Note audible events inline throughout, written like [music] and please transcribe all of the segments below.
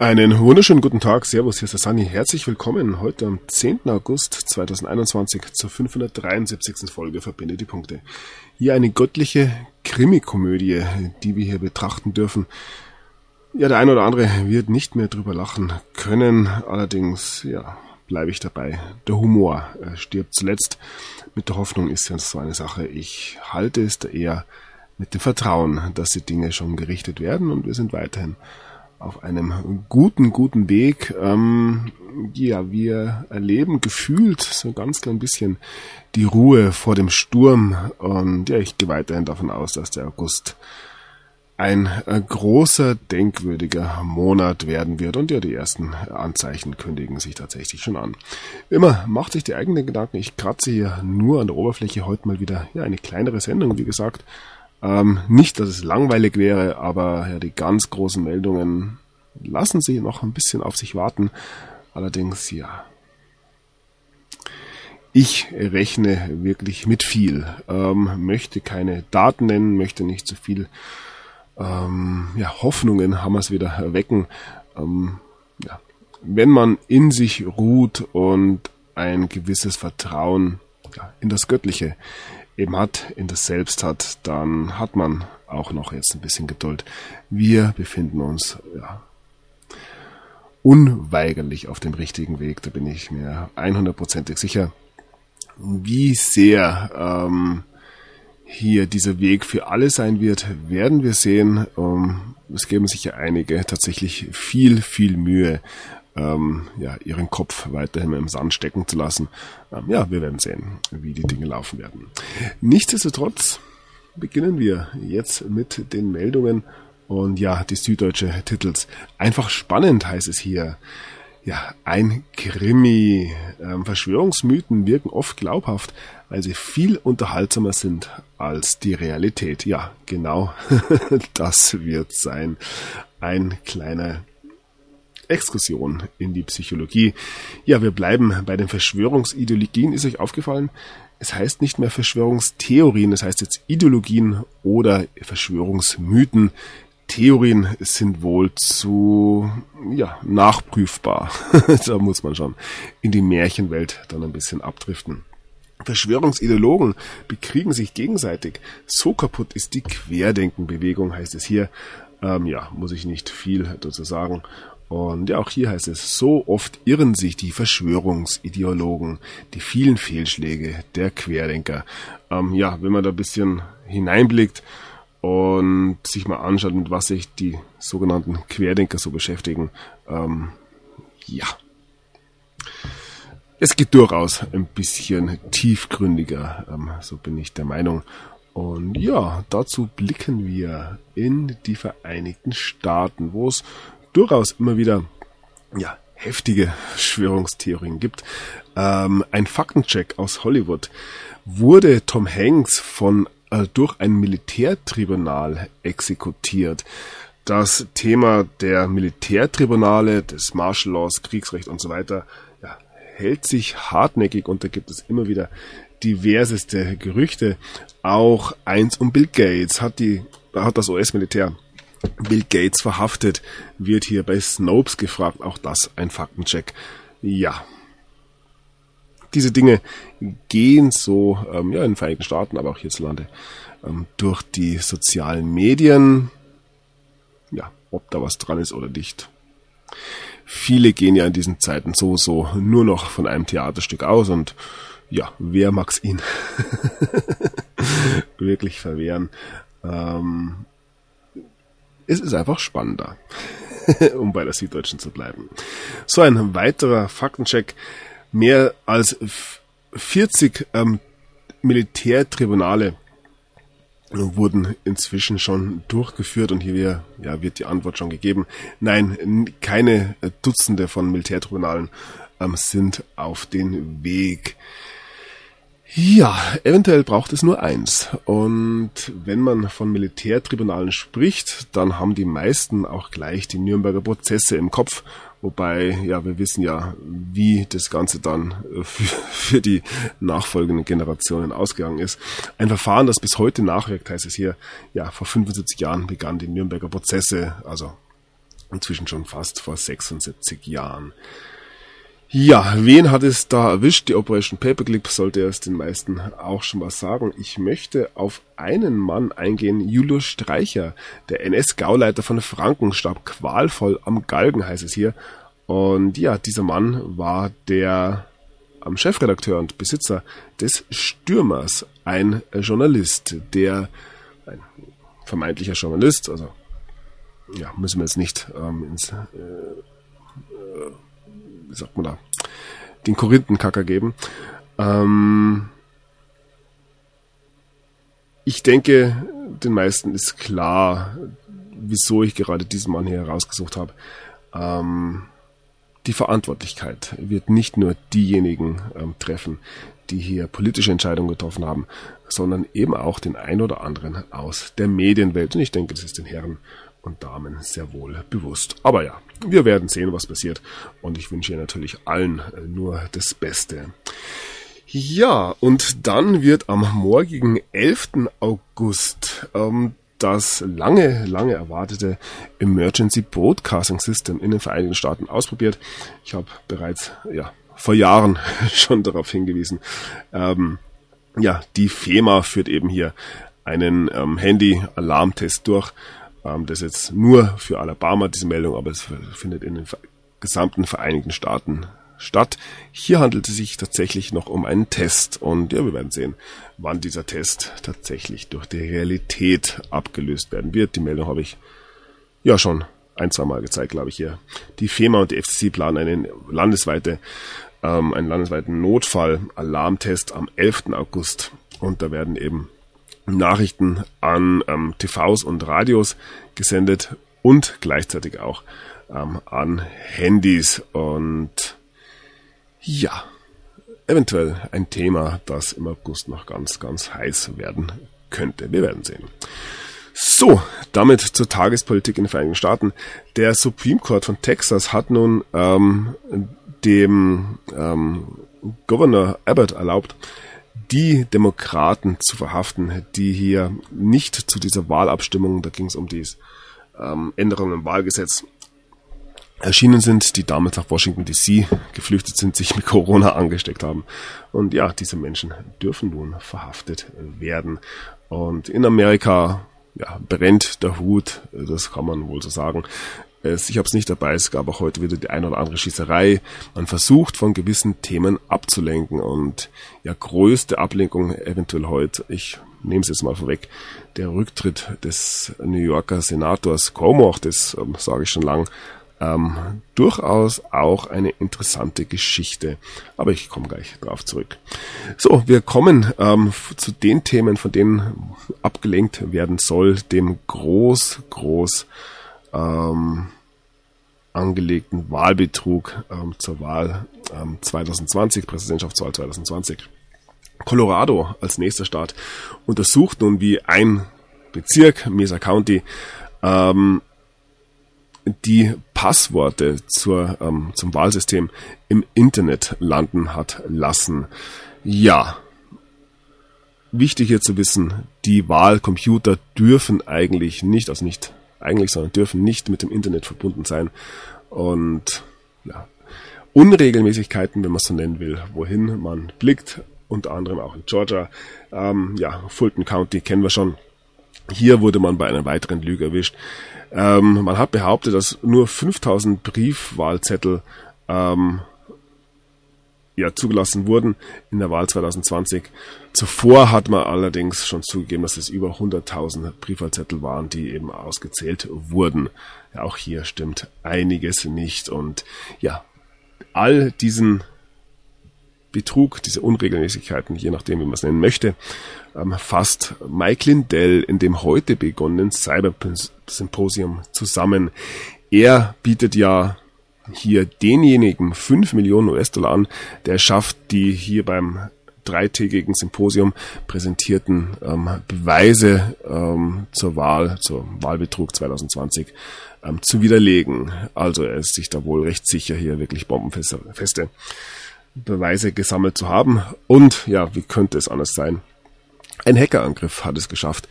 Einen wunderschönen guten Tag, Servus, hier ist der Sani. Herzlich willkommen heute am 10. August 2021 zur 573. Folge Verbinde die Punkte. Hier eine göttliche Krimikomödie, die wir hier betrachten dürfen. Ja, der eine oder andere wird nicht mehr drüber lachen können, allerdings, ja, bleibe ich dabei. Der Humor äh, stirbt zuletzt. Mit der Hoffnung ist ja so eine Sache. Ich halte es da eher mit dem Vertrauen, dass die Dinge schon gerichtet werden und wir sind weiterhin auf einem guten, guten Weg. Ähm, ja, wir erleben gefühlt so ganz klein bisschen die Ruhe vor dem Sturm und ja, ich gehe weiterhin davon aus, dass der August ein äh, großer, denkwürdiger Monat werden wird und ja, die ersten Anzeichen kündigen sich tatsächlich schon an. Immer macht sich die eigenen Gedanken. Ich kratze hier nur an der Oberfläche heute mal wieder ja, eine kleinere Sendung, wie gesagt. Ähm, nicht, dass es langweilig wäre, aber ja, die ganz großen Meldungen lassen sie noch ein bisschen auf sich warten. Allerdings, ja. Ich rechne wirklich mit viel, ähm, möchte keine Daten nennen, möchte nicht zu viel ähm, ja, Hoffnungen haben wir es wieder wecken. Ähm, ja. Wenn man in sich ruht und ein gewisses Vertrauen ja, in das Göttliche eben hat, in das Selbst hat, dann hat man auch noch jetzt ein bisschen Geduld. Wir befinden uns ja, unweigerlich auf dem richtigen Weg, da bin ich mir 100%ig sicher. Wie sehr ähm, hier dieser Weg für alle sein wird, werden wir sehen. Ähm, es geben sich ja einige tatsächlich viel, viel Mühe, ähm, ja, ihren Kopf weiterhin im Sand stecken zu lassen. Ähm, ja, wir werden sehen, wie die Dinge laufen werden. Nichtsdestotrotz beginnen wir jetzt mit den Meldungen und ja, die süddeutsche Titels. Einfach spannend heißt es hier. Ja, ein Krimi. Ähm, Verschwörungsmythen wirken oft glaubhaft, weil sie viel unterhaltsamer sind als die Realität. Ja, genau [laughs] das wird sein. Ein kleiner Exkursion in die Psychologie. Ja, wir bleiben bei den Verschwörungsideologien. Ist euch aufgefallen? Es heißt nicht mehr Verschwörungstheorien, es heißt jetzt Ideologien oder Verschwörungsmythen. Theorien sind wohl zu ja, nachprüfbar. [laughs] da muss man schon in die Märchenwelt dann ein bisschen abdriften. Verschwörungsideologen bekriegen sich gegenseitig. So kaputt ist die Querdenkenbewegung, heißt es hier. Ähm, ja, muss ich nicht viel dazu sagen. Und ja, auch hier heißt es, so oft irren sich die Verschwörungsideologen, die vielen Fehlschläge der Querdenker. Ähm, ja, wenn man da ein bisschen hineinblickt und sich mal anschaut, mit was sich die sogenannten Querdenker so beschäftigen, ähm, ja. Es geht durchaus ein bisschen tiefgründiger, ähm, so bin ich der Meinung. Und ja, dazu blicken wir in die Vereinigten Staaten, wo es durchaus immer wieder ja, heftige Verschwörungstheorien gibt. Ähm, ein Faktencheck aus Hollywood. Wurde Tom Hanks von äh, durch ein Militärtribunal exekutiert? Das Thema der Militärtribunale, des Martial Laws, Kriegsrecht und so weiter, ja, hält sich hartnäckig und da gibt es immer wieder diverseste Gerüchte. Auch eins um Bill Gates hat die, hat das US-Militär Bill Gates verhaftet, wird hier bei Snopes gefragt. Auch das ein Faktencheck. Ja. Diese Dinge gehen so ähm, ja, in den Vereinigten Staaten, aber auch hierzulande ähm, durch die sozialen Medien. Ja, ob da was dran ist oder nicht. Viele gehen ja in diesen Zeiten so so nur noch von einem Theaterstück aus und ja, wer mag's ihn [laughs] wirklich verwehren? Ähm, es ist einfach spannender, [laughs] um bei der Süddeutschen zu bleiben. So ein weiterer Faktencheck. Mehr als 40 ähm, Militärtribunale wurden inzwischen schon durchgeführt und hier ja, wird die Antwort schon gegeben. Nein, keine Dutzende von Militärtribunalen ähm, sind auf den Weg. Ja, eventuell braucht es nur eins. Und wenn man von Militärtribunalen spricht, dann haben die meisten auch gleich die Nürnberger Prozesse im Kopf. Wobei, ja, wir wissen ja, wie das Ganze dann [laughs] für, für die nachfolgenden Generationen ausgegangen ist. Ein Verfahren, das bis heute nachwirkt, heißt es hier, ja, vor 75 Jahren begannen die Nürnberger Prozesse, also inzwischen schon fast vor 76 Jahren. Ja, wen hat es da erwischt? Die Operation Paperclip sollte es den meisten auch schon was sagen. Ich möchte auf einen Mann eingehen, Julius Streicher, der NS-Gauleiter von Franken, starb qualvoll am Galgen, heißt es hier. Und ja, dieser Mann war der am Chefredakteur und Besitzer des Stürmers, ein Journalist, der ein vermeintlicher Journalist, also ja, müssen wir jetzt nicht ähm, ins, äh, äh, wie sagt man da, den Korinthenkacker geben. Ähm, ich denke, den meisten ist klar, wieso ich gerade diesen Mann hier herausgesucht habe. Ähm, die Verantwortlichkeit wird nicht nur diejenigen ähm, treffen, die hier politische Entscheidungen getroffen haben, sondern eben auch den ein oder anderen aus der Medienwelt. Und ich denke, das ist den Herren und Damen sehr wohl bewusst. Aber ja, wir werden sehen, was passiert. Und ich wünsche natürlich allen äh, nur das Beste. Ja, und dann wird am morgigen 11. August ähm, das lange, lange erwartete Emergency Broadcasting System in den Vereinigten Staaten ausprobiert. Ich habe bereits ja, vor Jahren [laughs] schon darauf hingewiesen. Ähm, ja, die FEMA führt eben hier einen ähm, Handy-Alarmtest durch. Ähm, das jetzt nur für Alabama diese Meldung, aber es findet in den gesamten Vereinigten Staaten statt. Hier handelt es sich tatsächlich noch um einen Test und ja, wir werden sehen, wann dieser Test tatsächlich durch die Realität abgelöst werden wird. Die Meldung habe ich ja schon ein, zwei Mal gezeigt, glaube ich hier. Die FEMA und die FCC planen eine landesweite, ähm, einen landesweiten Notfall-Alarmtest am 11. August und da werden eben Nachrichten an ähm, TVs und Radios gesendet und gleichzeitig auch ähm, an Handys. Und ja, eventuell ein Thema, das im August noch ganz, ganz heiß werden könnte. Wir werden sehen. So, damit zur Tagespolitik in den Vereinigten Staaten. Der Supreme Court von Texas hat nun ähm, dem ähm, Governor Abbott erlaubt, die Demokraten zu verhaften, die hier nicht zu dieser Wahlabstimmung, da ging es um die ähm, Änderung im Wahlgesetz, erschienen sind, die damals nach Washington DC geflüchtet sind, sich mit Corona angesteckt haben. Und ja, diese Menschen dürfen nun verhaftet werden. Und in Amerika ja, brennt der Hut, das kann man wohl so sagen. Ich habe es nicht dabei, es gab auch heute wieder die ein oder andere Schießerei. Man versucht von gewissen Themen abzulenken und ja, größte Ablenkung eventuell heute, ich nehme es jetzt mal vorweg, der Rücktritt des New Yorker Senators Cuomo, das ähm, sage ich schon lang, ähm, durchaus auch eine interessante Geschichte. Aber ich komme gleich drauf zurück. So, wir kommen ähm, zu den Themen, von denen abgelenkt werden soll, dem groß, groß ähm, angelegten Wahlbetrug ähm, zur Wahl ähm, 2020, Präsidentschaftswahl 2020. Colorado als nächster Staat untersucht nun, wie ein Bezirk, Mesa County, ähm, die Passworte zur, ähm, zum Wahlsystem im Internet landen hat lassen. Ja, wichtig hier zu wissen, die Wahlcomputer dürfen eigentlich nicht, also nicht eigentlich, sondern dürfen nicht mit dem Internet verbunden sein. Und ja, Unregelmäßigkeiten, wenn man es so nennen will, wohin man blickt, unter anderem auch in Georgia, ähm, ja, Fulton County kennen wir schon. Hier wurde man bei einer weiteren Lüge erwischt. Ähm, man hat behauptet, dass nur 5000 Briefwahlzettel ähm, ja, zugelassen wurden in der Wahl 2020. Zuvor hat man allerdings schon zugegeben, dass es über 100.000 Briefwahlzettel waren, die eben ausgezählt wurden. Ja, auch hier stimmt einiges nicht. Und ja, all diesen Betrug, diese Unregelmäßigkeiten, je nachdem, wie man es nennen möchte, ähm, fasst Mike Lindell in dem heute begonnenen Cyber-Symposium zusammen. Er bietet ja hier denjenigen 5 Millionen US-Dollar an, der schafft, die hier beim dreitägigen Symposium präsentierten ähm, Beweise ähm, zur Wahl, zur Wahlbetrug 2020 ähm, zu widerlegen. Also er ist sich da wohl recht sicher, hier wirklich bombenfeste Beweise gesammelt zu haben. Und ja, wie könnte es anders sein? Ein Hackerangriff hat es geschafft,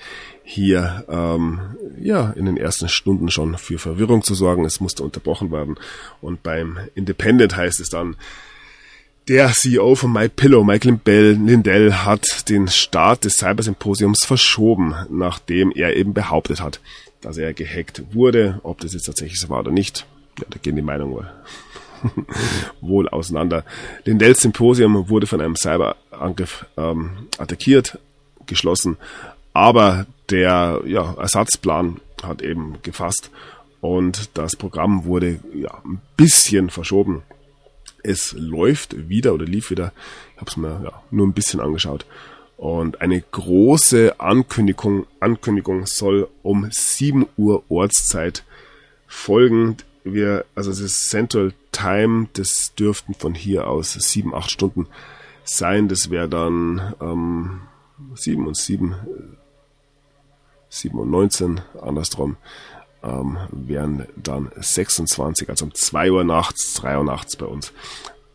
hier ähm, ja in den ersten Stunden schon für Verwirrung zu sorgen. Es musste unterbrochen werden. Und beim Independent heißt es dann, der CEO von MyPillow, Michael Lindell, hat den Start des Cybersymposiums verschoben, nachdem er eben behauptet hat, dass er gehackt wurde. Ob das jetzt tatsächlich so war oder nicht, ja, da gehen die Meinungen wohl [laughs] auseinander. Lindells Symposium wurde von einem Cyberangriff ähm, attackiert, geschlossen, aber der ja, Ersatzplan hat eben gefasst und das Programm wurde ja, ein bisschen verschoben. Es läuft wieder oder lief wieder. Ich habe es mir ja, nur ein bisschen angeschaut. Und eine große Ankündigung, Ankündigung soll um 7 Uhr Ortszeit folgen. Wir, also das ist Central Time, das dürften von hier aus 7, 8 Stunden sein. Das wäre dann ähm, 7 und 7, 7 und 19, andersrum, ähm, wären dann 26, also um 2 Uhr nachts, 3 Uhr nachts bei uns,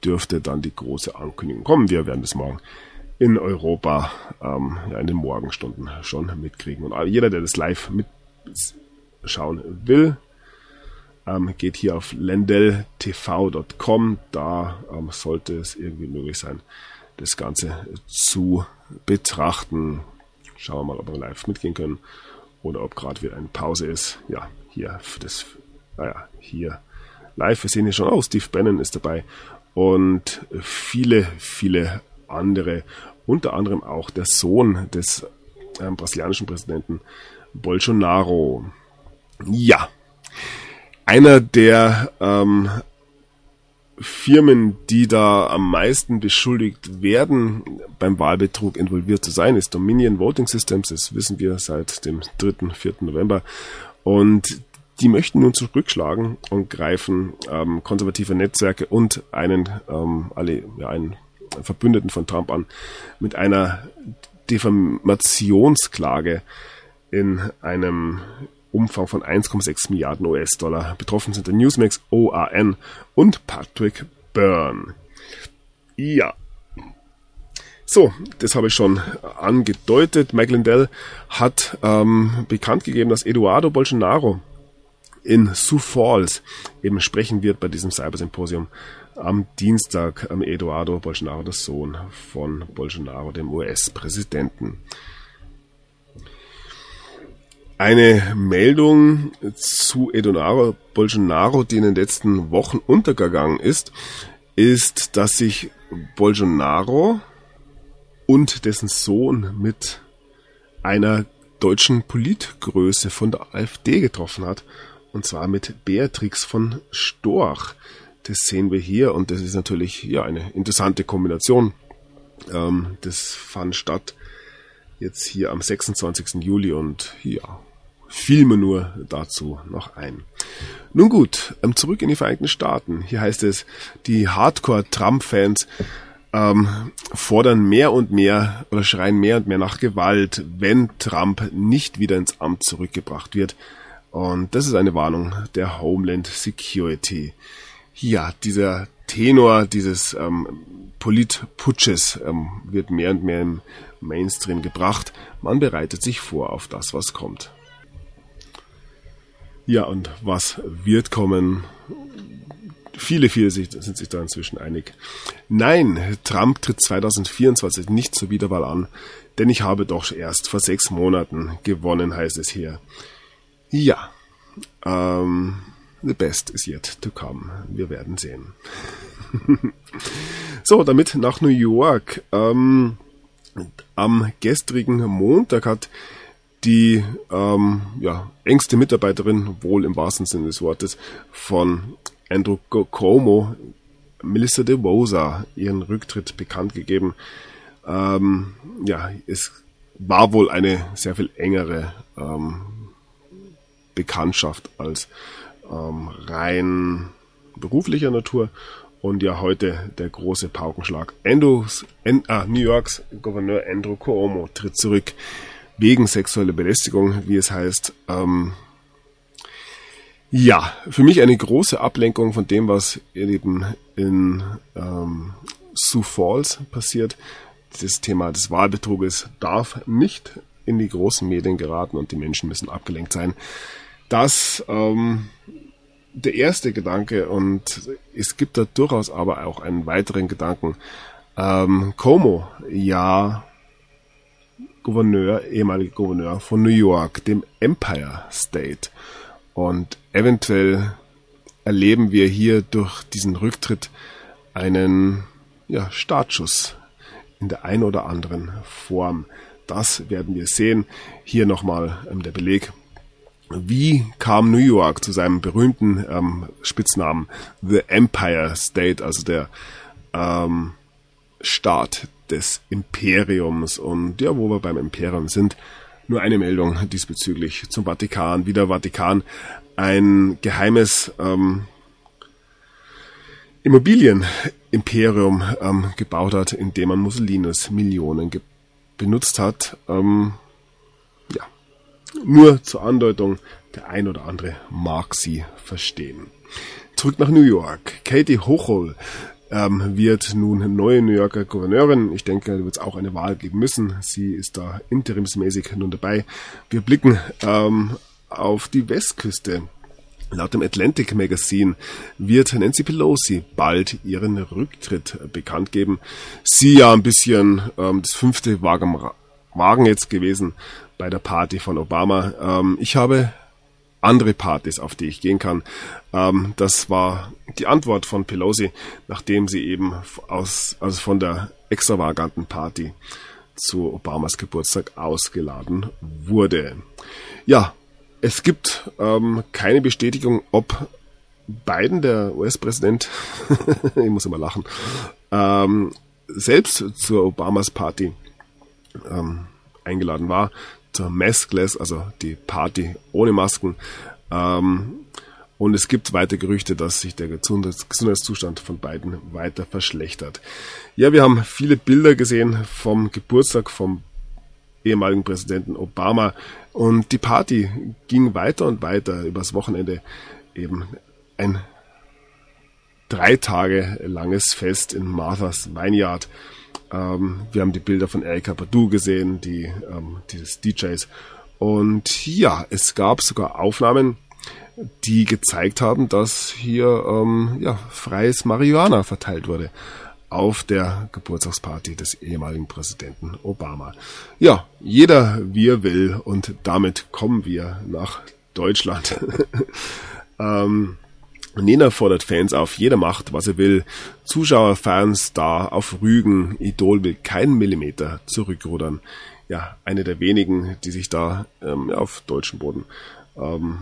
dürfte dann die große Ankündigung kommen. Wir werden das morgen in Europa ähm, ja, in den Morgenstunden schon mitkriegen. Und jeder, der das live mitschauen will, ähm, geht hier auf lendeltv.com. Da ähm, sollte es irgendwie möglich sein, das Ganze zu betrachten. Schauen wir mal, ob wir live mitgehen können oder ob gerade wieder eine Pause ist. Ja, hier das, naja, hier live. Wir sehen hier schon, oh, Steve Bannon ist dabei und viele, viele andere, unter anderem auch der Sohn des äh, brasilianischen Präsidenten Bolsonaro. Ja, einer der ähm, Firmen, die da am meisten beschuldigt werden, beim Wahlbetrug involviert zu sein, ist Dominion Voting Systems. Das wissen wir seit dem 3., 4. November. Und die möchten nun zurückschlagen und greifen ähm, konservative Netzwerke und einen, ähm, alle, ja, einen Verbündeten von Trump an mit einer Defamationsklage in einem Umfang von 1,6 Milliarden US-Dollar. Betroffen sind der Newsmax, OAN und Patrick Byrne. Ja. So, das habe ich schon angedeutet. Michael Lindell hat ähm, bekannt gegeben, dass Eduardo Bolsonaro in Sioux Falls eben sprechen wird bei diesem Cybersymposium am Dienstag am Eduardo Bolsonaro, der Sohn von Bolsonaro, dem US-Präsidenten. Eine Meldung zu Eduardo Bolsonaro, die in den letzten Wochen untergegangen ist, ist, dass sich Bolsonaro und dessen Sohn mit einer deutschen Politgröße von der AfD getroffen hat. Und zwar mit Beatrix von Storch. Das sehen wir hier und das ist natürlich ja eine interessante Kombination. Ähm, das fand statt jetzt hier am 26. Juli und ja, fiel mir nur dazu noch ein. Nun gut, ähm, zurück in die Vereinigten Staaten. Hier heißt es, die Hardcore-Trump-Fans ähm, fordern mehr und mehr oder schreien mehr und mehr nach Gewalt, wenn Trump nicht wieder ins Amt zurückgebracht wird. Und das ist eine Warnung der Homeland Security. Ja, dieser Tenor dieses ähm, Politputsches ähm, wird mehr und mehr im Mainstream gebracht. Man bereitet sich vor auf das, was kommt. Ja, und was wird kommen? Viele, viele sind sich da inzwischen einig. Nein, Trump tritt 2024 nicht zur Wiederwahl an, denn ich habe doch erst vor sechs Monaten gewonnen, heißt es hier. Ja, ähm, the best is yet to come. Wir werden sehen. [laughs] so, damit nach New York. Ähm, am gestrigen Montag hat die ähm, ja, engste Mitarbeiterin, wohl im wahrsten Sinne des Wortes, von Andrew Cuomo, Melissa de Rosa, ihren Rücktritt bekannt gegeben. Ähm, ja, es war wohl eine sehr viel engere ähm, Bekanntschaft als ähm, rein beruflicher Natur. Und ja, heute der große Paukenschlag. Andrews, N, ah, New Yorks Gouverneur Andrew Cuomo tritt zurück wegen sexueller Belästigung, wie es heißt. Ähm, ja, für mich eine große Ablenkung von dem, was eben in ähm, Sioux Falls passiert. das Thema des Wahlbetruges darf nicht in die großen Medien geraten und die Menschen müssen abgelenkt sein. Das ähm, der erste Gedanke und es gibt da durchaus aber auch einen weiteren Gedanken. Ähm, Como, ja, Gouverneur, ehemaliger Gouverneur von New York, dem Empire State. Und eventuell erleben wir hier durch diesen Rücktritt einen ja, Startschuss in der einen oder anderen Form. Das werden wir sehen. Hier nochmal ähm, der Beleg. Wie kam New York zu seinem berühmten ähm, Spitznamen The Empire State, also der ähm, Staat des Imperiums? Und ja, wo wir beim Imperium sind, nur eine Meldung diesbezüglich zum Vatikan. Wie der Vatikan ein geheimes ähm, Immobilienimperium ähm, gebaut hat, indem man Mussolinis Millionen benutzt hat. Ähm, ja, nur zur Andeutung, der ein oder andere mag sie verstehen. Zurück nach New York. Katie Hochul ähm, wird nun neue New Yorker Gouverneurin. Ich denke, da wird es auch eine Wahl geben müssen. Sie ist da interimsmäßig nun dabei. Wir blicken ähm, auf die Westküste. Laut dem Atlantic Magazine wird Nancy Pelosi bald ihren Rücktritt bekannt geben. Sie ja ein bisschen ähm, das fünfte Wagen, Wagen jetzt gewesen bei der Party von Obama. Ähm, ich habe andere Partys, auf die ich gehen kann. Ähm, das war die Antwort von Pelosi, nachdem sie eben aus, also von der extravaganten Party zu Obamas Geburtstag ausgeladen wurde. Ja, es gibt ähm, keine Bestätigung, ob Biden, der US-Präsident, [laughs] ich muss immer lachen, ähm, selbst zur Obamas Party ähm, eingeladen war, zur Maskless, also die Party ohne Masken. Ähm, und es gibt weiter Gerüchte, dass sich der Gesundheitszustand von beiden weiter verschlechtert. Ja, wir haben viele Bilder gesehen vom Geburtstag vom ehemaligen Präsidenten Obama. Und die Party ging weiter und weiter übers Wochenende. Eben ein drei Tage langes Fest in Martha's Vineyard. Ähm, wir haben die Bilder von Erika Badu gesehen, die, ähm, dieses DJs. Und ja, es gab sogar Aufnahmen, die gezeigt haben, dass hier ähm, ja, freies Marihuana verteilt wurde auf der Geburtstagsparty des ehemaligen Präsidenten Obama. Ja, jeder wie er will und damit kommen wir nach Deutschland. [laughs] ähm, Nena fordert Fans auf, jeder macht, was er will. Zuschauer, Fans, da auf Rügen, Idol will keinen Millimeter zurückrudern. Ja, eine der wenigen, die sich da ähm, auf deutschem Boden ähm,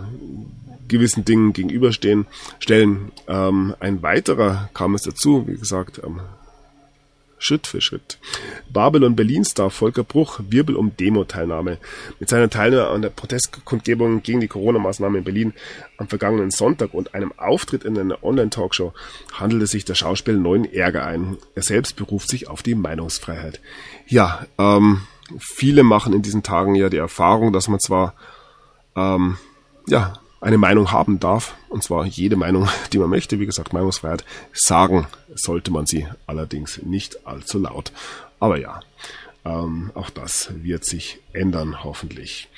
gewissen Dingen gegenüberstehen, stellen. Ähm, ein weiterer kam es dazu, wie gesagt, ähm, Schritt für Schritt. Babylon Berlin-Star Volker Bruch Wirbel um Demo-Teilnahme. Mit seiner Teilnahme an der Protestkundgebung gegen die Corona-Maßnahmen in Berlin am vergangenen Sonntag und einem Auftritt in einer Online-Talkshow handelte sich der Schauspieler neuen Ärger ein. Er selbst beruft sich auf die Meinungsfreiheit. Ja, ähm, viele machen in diesen Tagen ja die Erfahrung, dass man zwar ähm, ja, eine Meinung haben darf, und zwar jede Meinung, [laughs] die man möchte, wie gesagt, Meinungsfreiheit, sagen sollte man sie allerdings nicht allzu laut. Aber ja, ähm, auch das wird sich ändern, hoffentlich.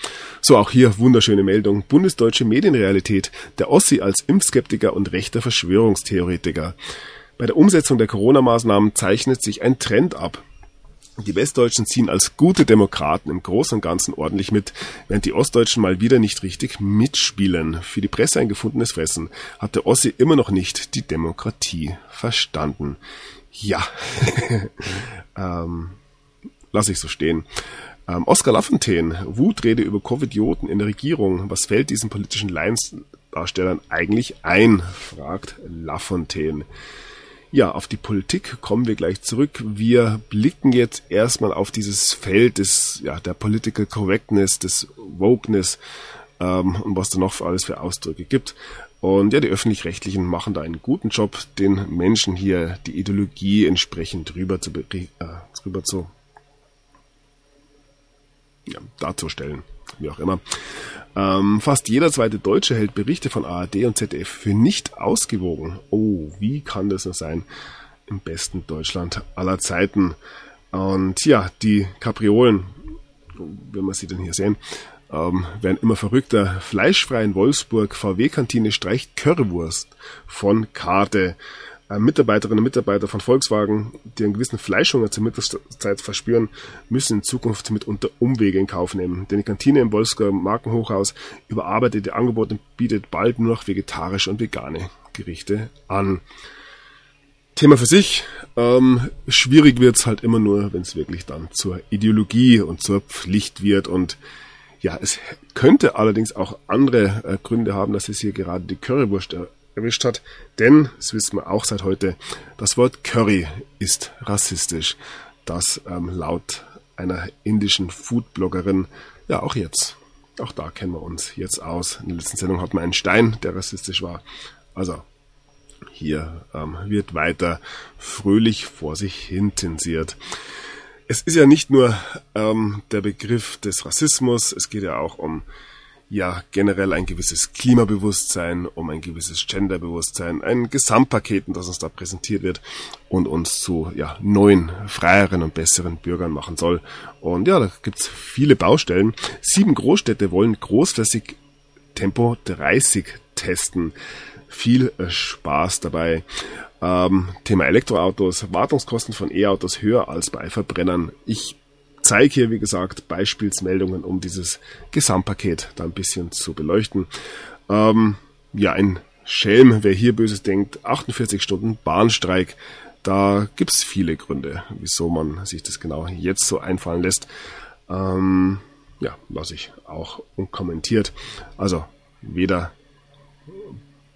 So, auch hier wunderschöne Meldung. Bundesdeutsche Medienrealität. Der Ossi als Impfskeptiker und rechter Verschwörungstheoretiker. Bei der Umsetzung der Corona-Maßnahmen zeichnet sich ein Trend ab. Die Westdeutschen ziehen als gute Demokraten im Großen und Ganzen ordentlich mit, während die Ostdeutschen mal wieder nicht richtig mitspielen. Für die Presse ein gefundenes Fressen hat der Ossi immer noch nicht die Demokratie verstanden. Ja, [laughs] ähm, lass ich so stehen. Ähm, Oskar Lafontaine, Wutrede über Covidioten in der Regierung. Was fällt diesen politischen Laiensdarstellern eigentlich ein? fragt Lafontaine. Ja, auf die Politik kommen wir gleich zurück. Wir blicken jetzt erstmal auf dieses Feld des, ja, der Political Correctness, des Wokeness ähm, und was da noch für alles für Ausdrücke gibt. Und ja, die öffentlich-rechtlichen machen da einen guten Job, den Menschen hier die Ideologie entsprechend rüber zu, äh, rüber zu ja, darzustellen, wie auch immer. Ähm, fast jeder zweite Deutsche hält Berichte von ARD und ZDF für nicht ausgewogen. Oh, wie kann das nur sein? Im besten Deutschland aller Zeiten. Und ja, die Kapriolen, wenn wir sie denn hier sehen, ähm, werden immer verrückter. Fleischfrei in Wolfsburg, VW-Kantine streicht Currywurst von Karte. Äh, Mitarbeiterinnen und Mitarbeiter von Volkswagen, die einen gewissen Fleischhunger zur Mittagszeit verspüren, müssen in Zukunft mitunter Umwege in Kauf nehmen. Denn die Kantine im Wolfsburger Markenhochhaus überarbeitet ihr Angebot und bietet bald nur noch vegetarische und vegane Gerichte an. Thema für sich. Ähm, schwierig wird's halt immer nur, wenn es wirklich dann zur Ideologie und zur Pflicht wird. Und ja, es könnte allerdings auch andere äh, Gründe haben, dass es hier gerade die Currywurst erwischt hat. Denn, das wissen wir auch seit heute, das Wort Curry ist rassistisch. Das ähm, laut einer indischen Foodbloggerin, ja auch jetzt. Auch da kennen wir uns jetzt aus. In der letzten Sendung hatten wir einen Stein, der rassistisch war. Also, hier ähm, wird weiter fröhlich vor sich hin tensiert. Es ist ja nicht nur ähm, der Begriff des Rassismus, es geht ja auch um ja generell ein gewisses Klimabewusstsein, um ein gewisses Genderbewusstsein, ein Gesamtpaket, das uns da präsentiert wird und uns zu ja, neuen, freieren und besseren Bürgern machen soll. Und ja, da gibt's viele Baustellen. Sieben Großstädte wollen großflächig Tempo 30 testen. Viel äh, Spaß dabei. Ähm, Thema Elektroautos, Wartungskosten von E-Autos höher als bei Verbrennern. Ich zeige hier, wie gesagt, Beispielsmeldungen, um dieses Gesamtpaket da ein bisschen zu beleuchten. Ähm, ja, ein Schelm, wer hier Böses denkt, 48 Stunden Bahnstreik. Da gibt's viele Gründe, wieso man sich das genau jetzt so einfallen lässt. Ähm, ja, lasse ich auch unkommentiert. Also weder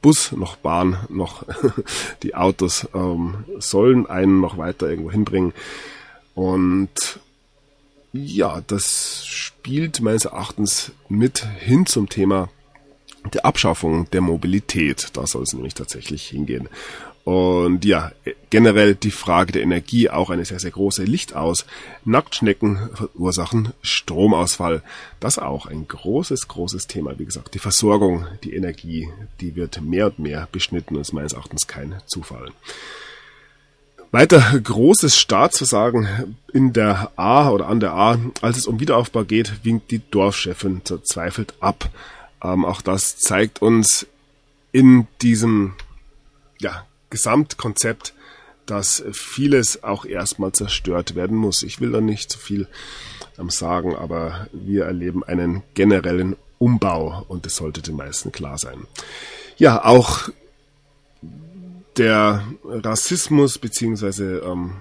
Bus noch Bahn noch [laughs] die Autos ähm, sollen einen noch weiter irgendwo hinbringen. Und ja, das spielt meines Erachtens mit hin zum Thema der Abschaffung der Mobilität. Da soll es nämlich tatsächlich hingehen. Und ja, generell die Frage der Energie auch eine sehr, sehr große Licht aus. Nacktschnecken verursachen Stromausfall. Das auch ein großes, großes Thema. Wie gesagt, die Versorgung, die Energie, die wird mehr und mehr beschnitten und ist meines Erachtens kein Zufall. Weiter großes Staatsversagen in der A oder an der A. Als es um Wiederaufbau geht, winkt die Dorfchefin verzweifelt ab. Ähm, auch das zeigt uns in diesem ja, Gesamtkonzept, dass vieles auch erstmal zerstört werden muss. Ich will da nicht zu viel ähm, sagen, aber wir erleben einen generellen Umbau und das sollte den meisten klar sein. Ja, auch der Rassismus beziehungsweise ähm,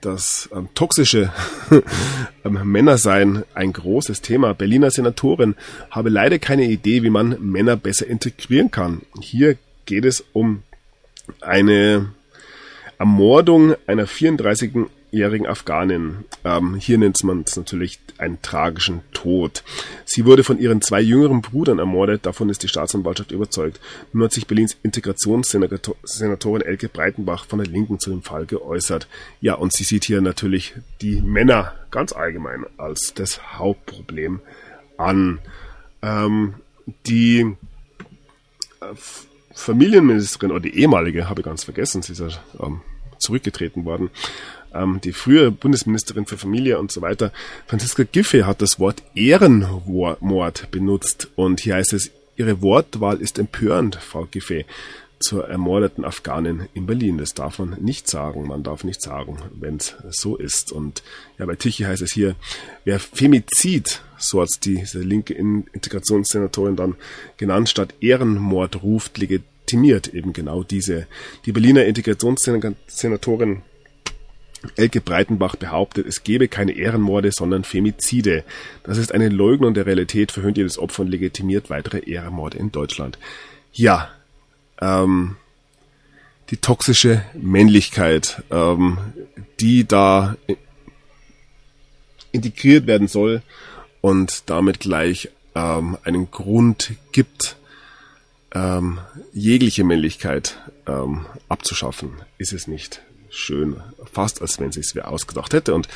das ähm, toxische [laughs] ähm, Männersein ein großes Thema. Berliner Senatorin habe leider keine Idee, wie man Männer besser integrieren kann. Hier geht es um eine Ermordung einer 34 jährigen Afghanin. Ähm, hier nennt man es natürlich einen tragischen Tod. Sie wurde von ihren zwei jüngeren Brüdern ermordet, davon ist die Staatsanwaltschaft überzeugt. Nun hat sich Berlins Integrationssenatorin Elke Breitenbach von der Linken zu dem Fall geäußert. Ja, und sie sieht hier natürlich die Männer ganz allgemein als das Hauptproblem an. Ähm, die äh, Familienministerin oder die ehemalige, habe ich ganz vergessen, sie ist ja ähm, zurückgetreten worden, ähm, die frühere Bundesministerin für Familie und so weiter, Franziska Giffey hat das Wort Ehrenmord benutzt. Und hier heißt es, ihre Wortwahl ist empörend, Frau Giffey zur ermordeten Afghanin in Berlin. Das darf man nicht sagen. Man darf nicht sagen, wenn es so ist. Und ja, bei Tichy heißt es hier, wer Femizid, so hat diese linke Integrationssenatorin dann genannt, statt Ehrenmord ruft, legitimiert eben genau diese. Die Berliner Integrationssenatorin Elke Breitenbach behauptet, es gebe keine Ehrenmorde, sondern Femizide. Das ist eine Leugnung der Realität, verhöhnt jedes Opfer und legitimiert weitere Ehrenmorde in Deutschland. Ja, ähm, die toxische Männlichkeit, ähm, die da integriert werden soll und damit gleich ähm, einen Grund gibt, ähm, jegliche Männlichkeit ähm, abzuschaffen, ist es nicht schön, fast als wenn sie es wer ausgedacht hätte. Und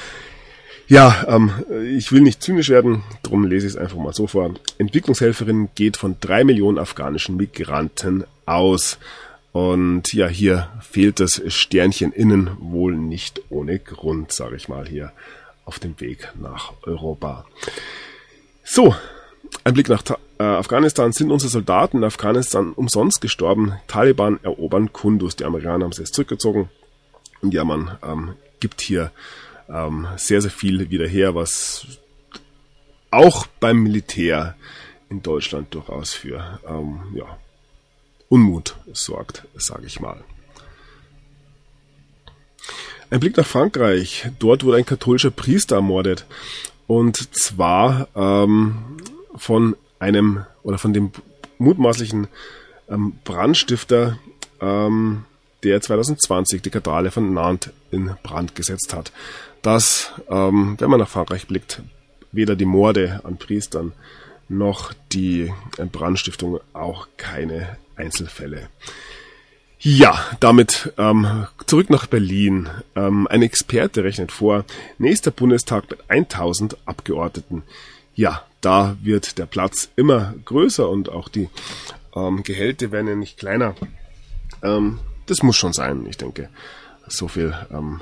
ja, ähm, ich will nicht zynisch werden, darum lese ich es einfach mal so vor. Entwicklungshelferin geht von drei Millionen afghanischen Migranten aus. Und ja, hier fehlt das Sternchen innen wohl nicht ohne Grund, sage ich mal, hier auf dem Weg nach Europa. So, ein Blick nach äh, Afghanistan. Sind unsere Soldaten in Afghanistan umsonst gestorben? Taliban erobern Kundus. Die Amerikaner haben sie jetzt zurückgezogen. Und ja, man ähm, gibt hier ähm, sehr, sehr viel wieder her, was auch beim Militär in Deutschland durchaus für ähm, ja, Unmut sorgt, sage ich mal. Ein Blick nach Frankreich. Dort wurde ein katholischer Priester ermordet. Und zwar ähm, von einem oder von dem mutmaßlichen ähm, Brandstifter, ähm, der 2020 die Kathedrale von Nantes in Brand gesetzt hat. Dass, ähm, wenn man nach Frankreich blickt, weder die Morde an Priestern noch die Brandstiftung auch keine Einzelfälle. Ja, damit ähm, zurück nach Berlin. Ähm, ein Experte rechnet vor, nächster Bundestag mit 1000 Abgeordneten. Ja, da wird der Platz immer größer und auch die ähm, Gehälter werden ja nicht kleiner. Ähm, das muss schon sein, ich denke. So viel. Ähm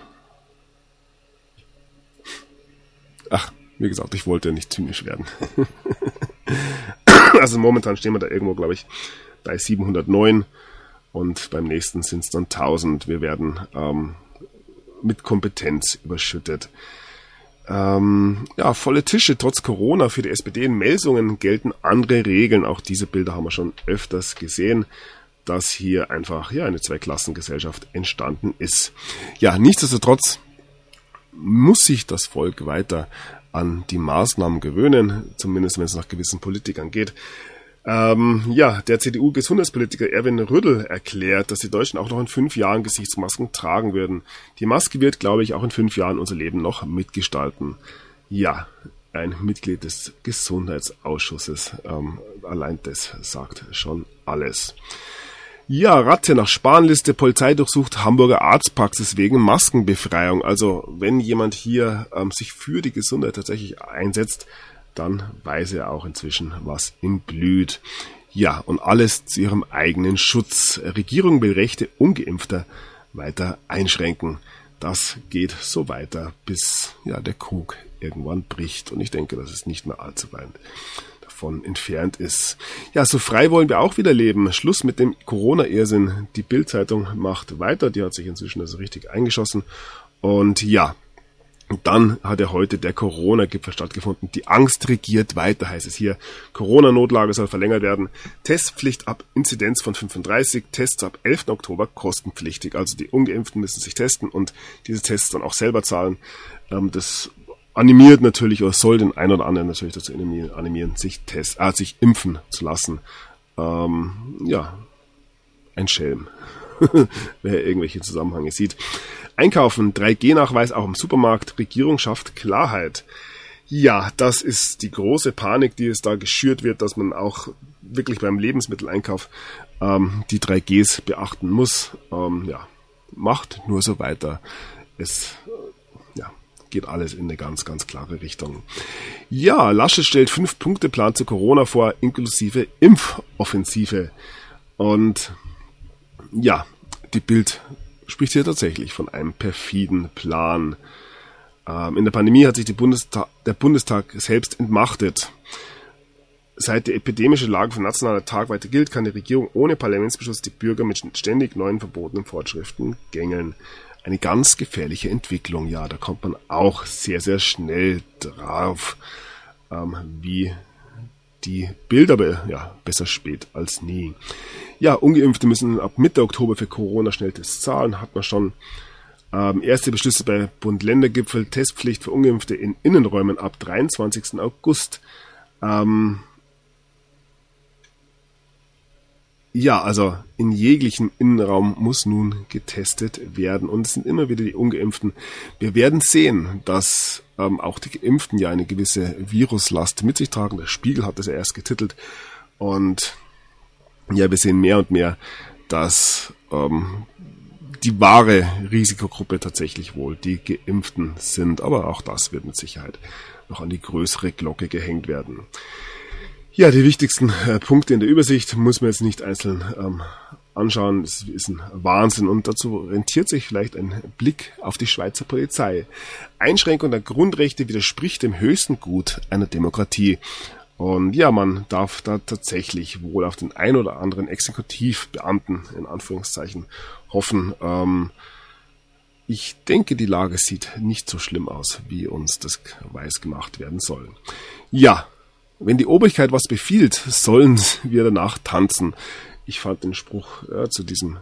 Ach, wie gesagt, ich wollte nicht zynisch werden. [laughs] [coughs] also momentan stehen wir da irgendwo, glaube ich, bei 709 und beim nächsten sind es dann 1000. Wir werden ähm, mit Kompetenz überschüttet. Ähm, ja, volle Tische trotz Corona für die SPD in Melsungen gelten andere Regeln. Auch diese Bilder haben wir schon öfters gesehen, dass hier einfach ja eine Zweiklassengesellschaft entstanden ist. Ja, nichtsdestotrotz muss sich das Volk weiter an die Maßnahmen gewöhnen, zumindest wenn es nach gewissen Politikern geht. Ähm, ja, der CDU-Gesundheitspolitiker Erwin Rüddel erklärt, dass die Deutschen auch noch in fünf Jahren Gesichtsmasken tragen würden. Die Maske wird, glaube ich, auch in fünf Jahren unser Leben noch mitgestalten. Ja, ein Mitglied des Gesundheitsausschusses. Ähm, allein das sagt schon alles. Ja, Ratte nach Spanliste. Polizei durchsucht Hamburger Arztpraxis wegen Maskenbefreiung. Also wenn jemand hier ähm, sich für die Gesundheit tatsächlich einsetzt, dann weiß er auch inzwischen, was ihm blüht. Ja, und alles zu ihrem eigenen Schutz. Regierung will Rechte Ungeimpfter weiter einschränken. Das geht so weiter, bis ja der Krug irgendwann bricht. Und ich denke, dass es nicht mehr allzu weit davon entfernt ist. Ja, so frei wollen wir auch wieder leben. Schluss mit dem Corona-Irrsinn. Die Bild-Zeitung macht weiter. Die hat sich inzwischen also richtig eingeschossen. Und ja, dann hat ja heute der Corona-Gipfel stattgefunden. Die Angst regiert weiter, heißt es hier. Corona-Notlage soll verlängert werden. Testpflicht ab Inzidenz von 35, Tests ab 11. Oktober kostenpflichtig. Also die Ungeimpften müssen sich testen und diese Tests dann auch selber zahlen. Ähm, das animiert natürlich oder soll den einen oder anderen natürlich dazu animieren, sich test, äh, sich impfen zu lassen. Ähm, ja, ein Schelm. [laughs] Wer irgendwelche Zusammenhänge sieht. Einkaufen, 3G-Nachweis auch im Supermarkt, Regierung schafft Klarheit. Ja, das ist die große Panik, die es da geschürt wird, dass man auch wirklich beim Lebensmitteleinkauf ähm, die 3Gs beachten muss. Ähm, ja, macht nur so weiter. Es geht alles in eine ganz, ganz klare Richtung. Ja, Lasche stellt fünf Punkte Plan zu Corona vor, inklusive Impfoffensive. Und ja, die Bild spricht hier tatsächlich von einem perfiden Plan. Ähm, in der Pandemie hat sich Bundestag, der Bundestag selbst entmachtet. Seit die epidemische Lage von nationaler Tag weiter gilt, kann die Regierung ohne Parlamentsbeschluss die Bürger mit ständig neuen verbotenen Fortschriften gängeln. Eine ganz gefährliche Entwicklung, ja, da kommt man auch sehr, sehr schnell drauf, ähm, wie die Bilder, aber ja, besser spät als nie. Ja, Ungeimpfte müssen ab Mitte Oktober für Corona-Schnelltests zahlen, hat man schon. Ähm, erste Beschlüsse bei Bund-Länder-Gipfel, Testpflicht für Ungeimpfte in Innenräumen ab 23. August. Ähm, ja, also in jeglichem Innenraum muss nun getestet werden und es sind immer wieder die Ungeimpften. Wir werden sehen, dass ähm, auch die Geimpften ja eine gewisse Viruslast mit sich tragen. Der Spiegel hat das ja erst getitelt und ja, wir sehen mehr und mehr, dass ähm, die wahre Risikogruppe tatsächlich wohl die Geimpften sind. Aber auch das wird mit Sicherheit noch an die größere Glocke gehängt werden. Ja, die wichtigsten äh, Punkte in der Übersicht muss man jetzt nicht einzeln ähm, anschauen, das ist ein Wahnsinn und dazu rentiert sich vielleicht ein Blick auf die Schweizer Polizei. Einschränkung der Grundrechte widerspricht dem höchsten Gut einer Demokratie. Und ja, man darf da tatsächlich wohl auf den ein oder anderen Exekutivbeamten in Anführungszeichen hoffen. Ähm, ich denke, die Lage sieht nicht so schlimm aus, wie uns das weiß gemacht werden soll. Ja, wenn die Obrigkeit was befiehlt, sollen [laughs] wir danach tanzen. Ich fand den Spruch ja, zu diesem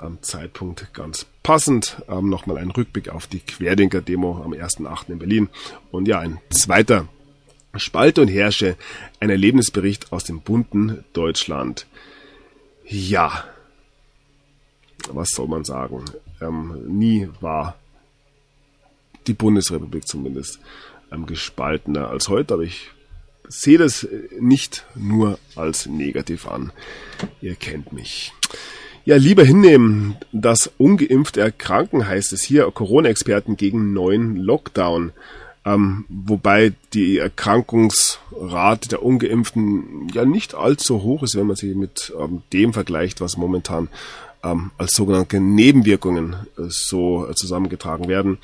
ähm, Zeitpunkt ganz passend. Ähm, Nochmal ein Rückblick auf die Querdenker-Demo am 1.8. in Berlin. Und ja, ein zweiter Spalte und Herrsche, ein Erlebnisbericht aus dem bunten Deutschland. Ja, was soll man sagen? Ähm, nie war die Bundesrepublik zumindest ähm, gespaltener als heute, aber ich sehe das nicht nur als negativ an. Ihr kennt mich. Ja, lieber hinnehmen, dass ungeimpft erkranken heißt es hier, Corona-Experten gegen neuen Lockdown. Ähm, wobei die Erkrankungsrate der Ungeimpften ja nicht allzu hoch ist, wenn man sie mit ähm, dem vergleicht, was momentan ähm, als sogenannte Nebenwirkungen äh, so äh, zusammengetragen werden.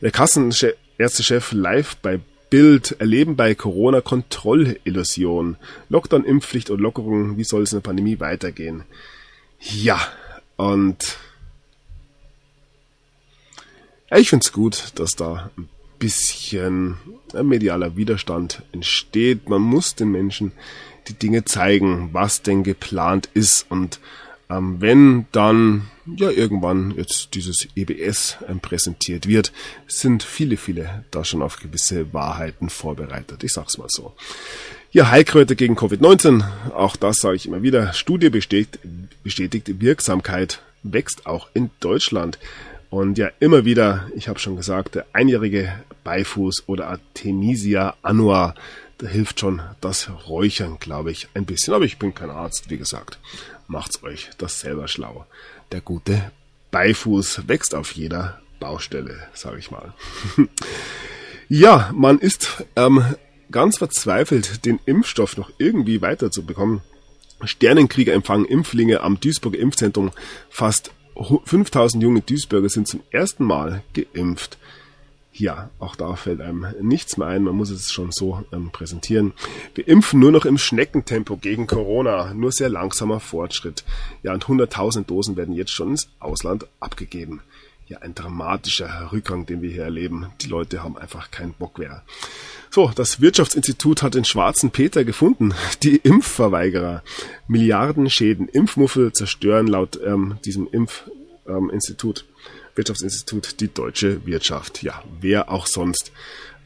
Der Kassenärztechef live bei Bild erleben bei Corona Kontrollillusion. Lockdown, Impfpflicht und Lockerung, wie soll es in der Pandemie weitergehen? Ja, und ich finde es gut, dass da ein bisschen medialer Widerstand entsteht. Man muss den Menschen die Dinge zeigen, was denn geplant ist und ähm, wenn dann ja irgendwann jetzt dieses EBS ähm, präsentiert wird, sind viele, viele da schon auf gewisse Wahrheiten vorbereitet. Ich sag's mal so. Ja, Heilkräuter gegen Covid-19, auch das sage ich immer wieder. Studie bestätigt, bestätigt Wirksamkeit wächst auch in Deutschland. Und ja, immer wieder, ich habe schon gesagt, der einjährige Beifuß oder Artemisia annua, da hilft schon das Räuchern, glaube ich, ein bisschen. Aber ich bin kein Arzt, wie gesagt. Macht's euch das selber schlau. Der gute Beifuß wächst auf jeder Baustelle, sage ich mal. [laughs] ja, man ist ähm, ganz verzweifelt, den Impfstoff noch irgendwie weiterzubekommen. Sternenkrieger empfangen Impflinge am Duisburger Impfzentrum. Fast 5000 junge Duisburger sind zum ersten Mal geimpft. Ja, auch da fällt einem nichts mehr ein. Man muss es schon so ähm, präsentieren. Wir impfen nur noch im Schneckentempo gegen Corona. Nur sehr langsamer Fortschritt. Ja, und 100.000 Dosen werden jetzt schon ins Ausland abgegeben. Ja, ein dramatischer Rückgang, den wir hier erleben. Die Leute haben einfach keinen Bock mehr. So, das Wirtschaftsinstitut hat den schwarzen Peter gefunden. Die Impfverweigerer. Milliarden Schäden. Impfmuffel zerstören laut ähm, diesem Impfinstitut. Ähm, Wirtschaftsinstitut die deutsche Wirtschaft. Ja, wer auch sonst.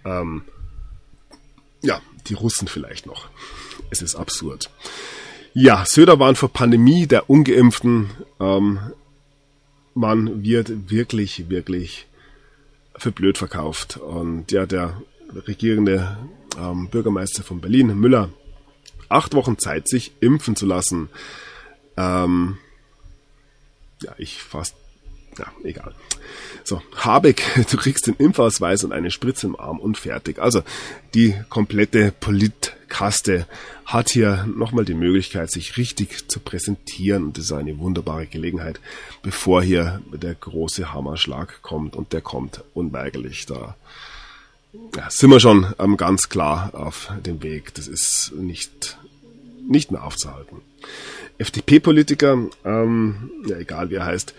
Ähm, ja, die Russen vielleicht noch. Es ist absurd. Ja, Söder waren vor Pandemie der Ungeimpften. Ähm, man wird wirklich, wirklich für blöd verkauft. Und ja, der regierende ähm, Bürgermeister von Berlin, Müller, acht Wochen Zeit, sich impfen zu lassen. Ähm, ja, ich fast ja, egal. So, Habeck, [laughs] du kriegst den Impfausweis und eine Spritze im Arm und fertig. Also, die komplette Politkaste hat hier nochmal die Möglichkeit, sich richtig zu präsentieren. Und das ist eine wunderbare Gelegenheit, bevor hier der große Hammerschlag kommt. Und der kommt unweigerlich. Da ja, sind wir schon ähm, ganz klar auf dem Weg. Das ist nicht, nicht mehr aufzuhalten. FDP-Politiker, ähm, ja egal wie er heißt,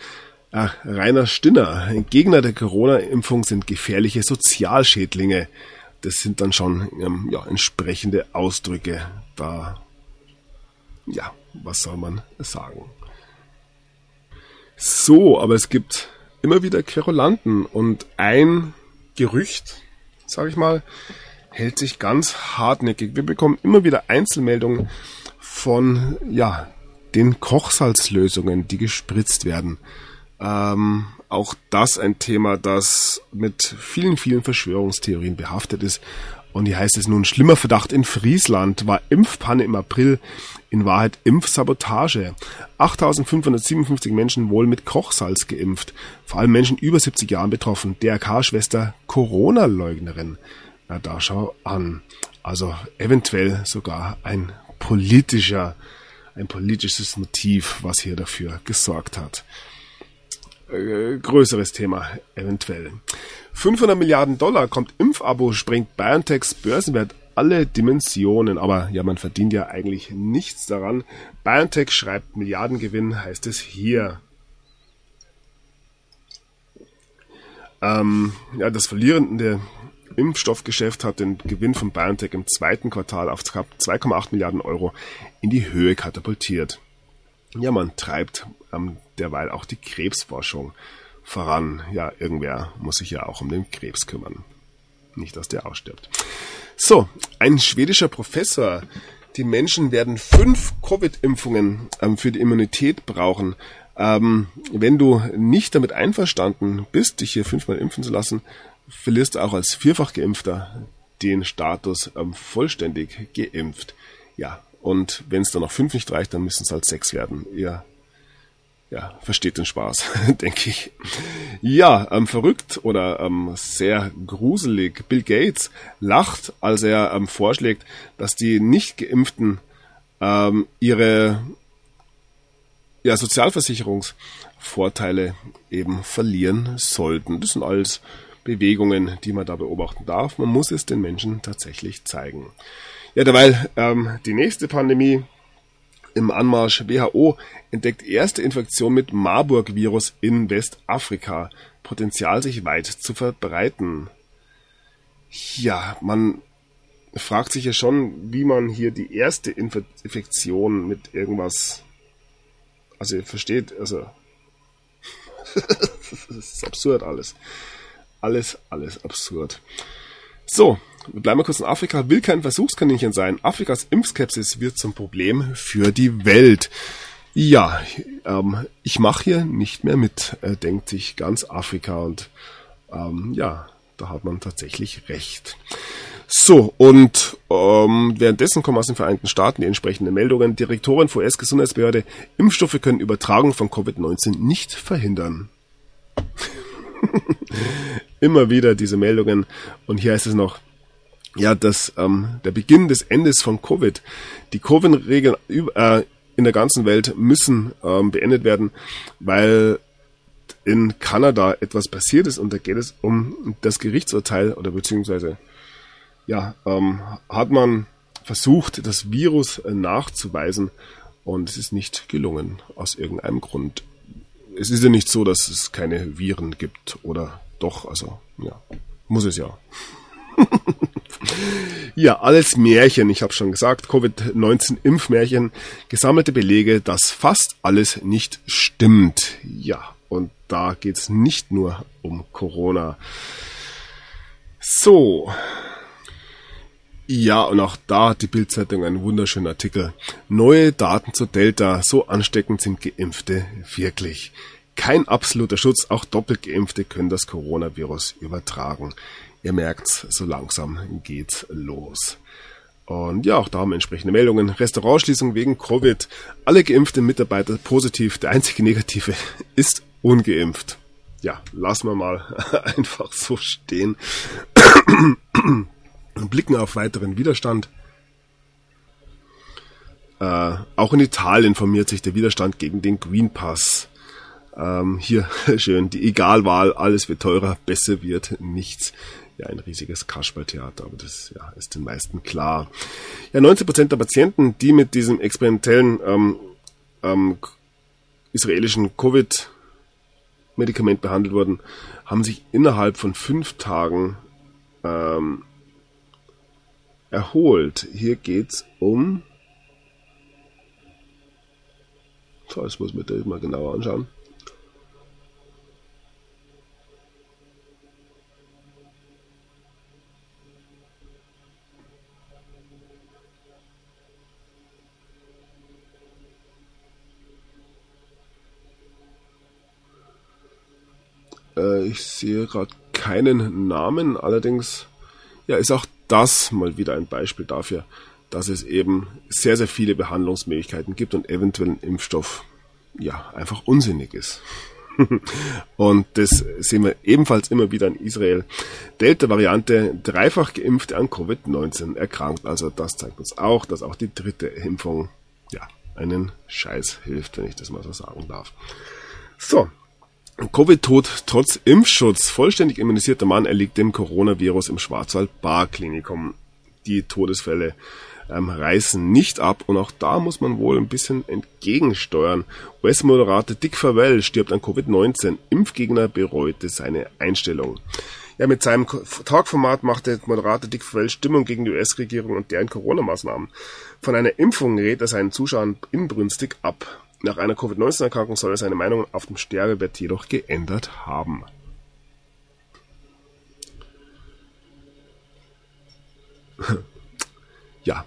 Ach, Rainer Stinner, Gegner der Corona-Impfung sind gefährliche Sozialschädlinge. Das sind dann schon ähm, ja, entsprechende Ausdrücke. Da, ja, was soll man sagen? So, aber es gibt immer wieder Querulanten und ein Gerücht, sage ich mal, hält sich ganz hartnäckig. Wir bekommen immer wieder Einzelmeldungen von, ja, den Kochsalzlösungen, die gespritzt werden. Ähm, auch das ein Thema, das mit vielen, vielen Verschwörungstheorien behaftet ist. Und hier heißt es nun, schlimmer Verdacht in Friesland war Impfpanne im April, in Wahrheit Impfsabotage. 8557 Menschen wohl mit Kochsalz geimpft, vor allem Menschen über 70 Jahren betroffen. DRK-Schwester Corona-Leugnerin. Na, da schau an. Also eventuell sogar ein politischer ein politisches Motiv, was hier dafür gesorgt hat. Äh, größeres Thema eventuell. 500 Milliarden Dollar kommt Impfabo, springt BioNTechs Börsenwert alle Dimensionen. Aber ja, man verdient ja eigentlich nichts daran. BioNTech schreibt Milliardengewinn, heißt es hier. Ähm, ja, das verlierende Impfstoffgeschäft hat den Gewinn von BioNTech im zweiten Quartal auf 2,8 Milliarden Euro in die Höhe katapultiert. Ja, man treibt ähm, derweil auch die Krebsforschung voran. Ja, irgendwer muss sich ja auch um den Krebs kümmern. Nicht, dass der ausstirbt. So, ein schwedischer Professor. Die Menschen werden fünf Covid-Impfungen ähm, für die Immunität brauchen. Ähm, wenn du nicht damit einverstanden bist, dich hier fünfmal impfen zu lassen, verlierst du auch als vierfach geimpfter den Status ähm, vollständig geimpft. Ja, und wenn es dann noch fünf nicht reicht, dann müssen es halt sechs werden. Ihr ja, versteht den Spaß, [laughs] denke ich. Ja, ähm, verrückt oder ähm, sehr gruselig. Bill Gates lacht, als er ähm, vorschlägt, dass die nicht geimpften ähm, ihre ja, Sozialversicherungsvorteile eben verlieren sollten. Das sind alles Bewegungen, die man da beobachten darf. Man muss es den Menschen tatsächlich zeigen. Ja, derweil ähm, die nächste Pandemie im Anmarsch. WHO entdeckt erste Infektion mit Marburg-Virus in Westafrika. Potenzial sich weit zu verbreiten. Ja, man fragt sich ja schon, wie man hier die erste Infektion mit irgendwas, also ihr versteht, also [laughs] das ist absurd alles. Alles, alles absurd. So, wir bleiben mal kurz in Afrika. Will kein Versuchskaninchen sein. Afrikas Impfskepsis wird zum Problem für die Welt. Ja, ähm, ich mache hier nicht mehr mit, äh, denkt sich ganz Afrika und ähm, ja, da hat man tatsächlich recht. So, und ähm, währenddessen kommen aus den Vereinigten Staaten die entsprechenden Meldungen. Direktorin vor US-Gesundheitsbehörde, Impfstoffe können Übertragung von Covid-19 nicht verhindern. [laughs] Immer wieder diese Meldungen. Und hier heißt es noch, ja, dass ähm, der Beginn des Endes von Covid, die Covid-Regeln äh, in der ganzen Welt müssen ähm, beendet werden, weil in Kanada etwas passiert ist und da geht es um das Gerichtsurteil oder beziehungsweise ja, ähm, hat man versucht, das Virus äh, nachzuweisen und es ist nicht gelungen aus irgendeinem Grund. Es ist ja nicht so, dass es keine Viren gibt oder doch, also ja, muss es ja. [laughs] ja, alles Märchen, ich habe schon gesagt, Covid-19-Impfmärchen, gesammelte Belege, dass fast alles nicht stimmt. Ja, und da geht's nicht nur um Corona. So. Ja, und auch da hat die Bildzeitung einen wunderschönen Artikel. Neue Daten zu Delta, so ansteckend sind Geimpfte wirklich. Kein absoluter Schutz, auch doppelt Geimpfte können das Coronavirus übertragen. Ihr merkt's, so langsam geht's los. Und ja, auch da haben wir entsprechende Meldungen. Restaurantschließung wegen Covid. Alle geimpften Mitarbeiter positiv. Der einzige Negative [laughs] ist ungeimpft. Ja, lassen wir mal [laughs] einfach so stehen. [clears throat] Blicken auf weiteren Widerstand. Äh, auch in Italien formiert sich der Widerstand gegen den Green Pass. Ähm, hier [laughs] schön, die Egalwahl, alles wird teurer, besser wird nichts ja ein riesiges Kasperltheater, aber das ja, ist den meisten klar. Ja, 19 Prozent der Patienten, die mit diesem experimentellen ähm, ähm, israelischen Covid-Medikament behandelt wurden, haben sich innerhalb von fünf Tagen ähm, erholt. Hier geht's um. So, das muss man das mal genauer anschauen. Äh, ich sehe gerade keinen Namen, allerdings ja, ist auch das mal wieder ein Beispiel dafür, dass es eben sehr, sehr viele Behandlungsmöglichkeiten gibt und eventuell ein Impfstoff ja einfach unsinnig ist. [laughs] und das sehen wir ebenfalls immer wieder in Israel. Delta-Variante, dreifach geimpft an Covid-19 erkrankt. Also das zeigt uns auch, dass auch die dritte Impfung ja einen Scheiß hilft, wenn ich das mal so sagen darf. So. Covid-Tod trotz Impfschutz. Vollständig immunisierter Mann erliegt dem Coronavirus im Schwarzwald-Bar-Klinikum. Die Todesfälle ähm, reißen nicht ab und auch da muss man wohl ein bisschen entgegensteuern. US-Moderator Dick Favell stirbt an Covid-19. Impfgegner bereute seine Einstellung. Ja, mit seinem Talkformat machte Moderator Dick Favell Stimmung gegen die US-Regierung und deren Corona-Maßnahmen. Von einer Impfung rät er seinen Zuschauern inbrünstig ab. Nach einer Covid-19-Erkrankung soll er seine Meinung auf dem Sterbebett jedoch geändert haben. [laughs] ja,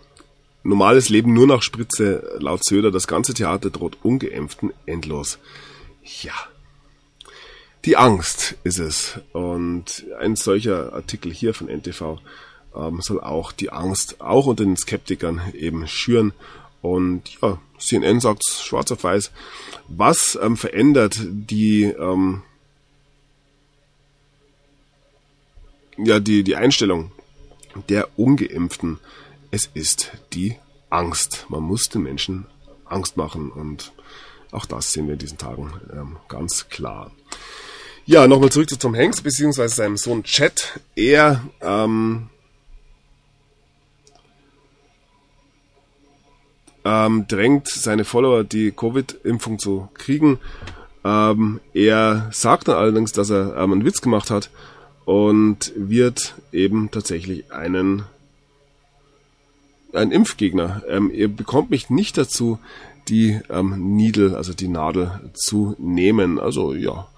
normales Leben nur nach Spritze, laut Söder, das ganze Theater droht ungeimpften endlos. Ja, die Angst ist es. Und ein solcher Artikel hier von NTV ähm, soll auch die Angst auch unter den Skeptikern eben schüren. Und ja, CNN sagt schwarz auf weiß. Was ähm, verändert die, ähm, ja, die, die Einstellung der Ungeimpften? Es ist die Angst. Man muss den Menschen Angst machen und auch das sehen wir in diesen Tagen ähm, ganz klar. Ja, nochmal zurück zu Tom Hanks beziehungsweise seinem Sohn Chet. Er ähm, ähm, drängt seine Follower, die Covid-Impfung zu kriegen. Ähm, er sagt dann allerdings, dass er ähm, einen Witz gemacht hat und wird eben tatsächlich einen ein Impfgegner. Ähm, ihr bekommt mich nicht dazu, die ähm, Needle, also die Nadel zu nehmen. Also ja,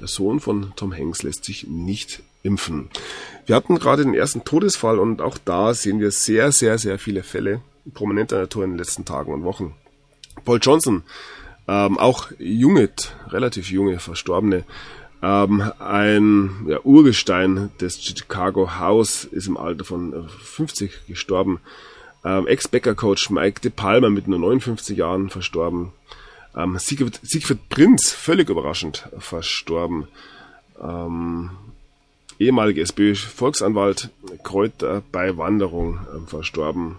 der Sohn von Tom Hanks lässt sich nicht impfen. Wir hatten gerade den ersten Todesfall und auch da sehen wir sehr, sehr, sehr viele Fälle prominenter Natur in den letzten Tagen und Wochen. Paul Johnson, ähm, auch junge, relativ junge, Verstorbene, ähm, ein ja, Urgestein des Chicago House ist im Alter von 50 äh, gestorben. Ähm, Ex-Bäcker-Coach Mike De Palma mit nur 59 Jahren verstorben. Ähm, Siegfried, Siegfried Prinz, völlig überraschend, verstorben. Ähm, ehemaliger SPÖ-Volksanwalt, Kräuter bei Wanderung, äh, verstorben.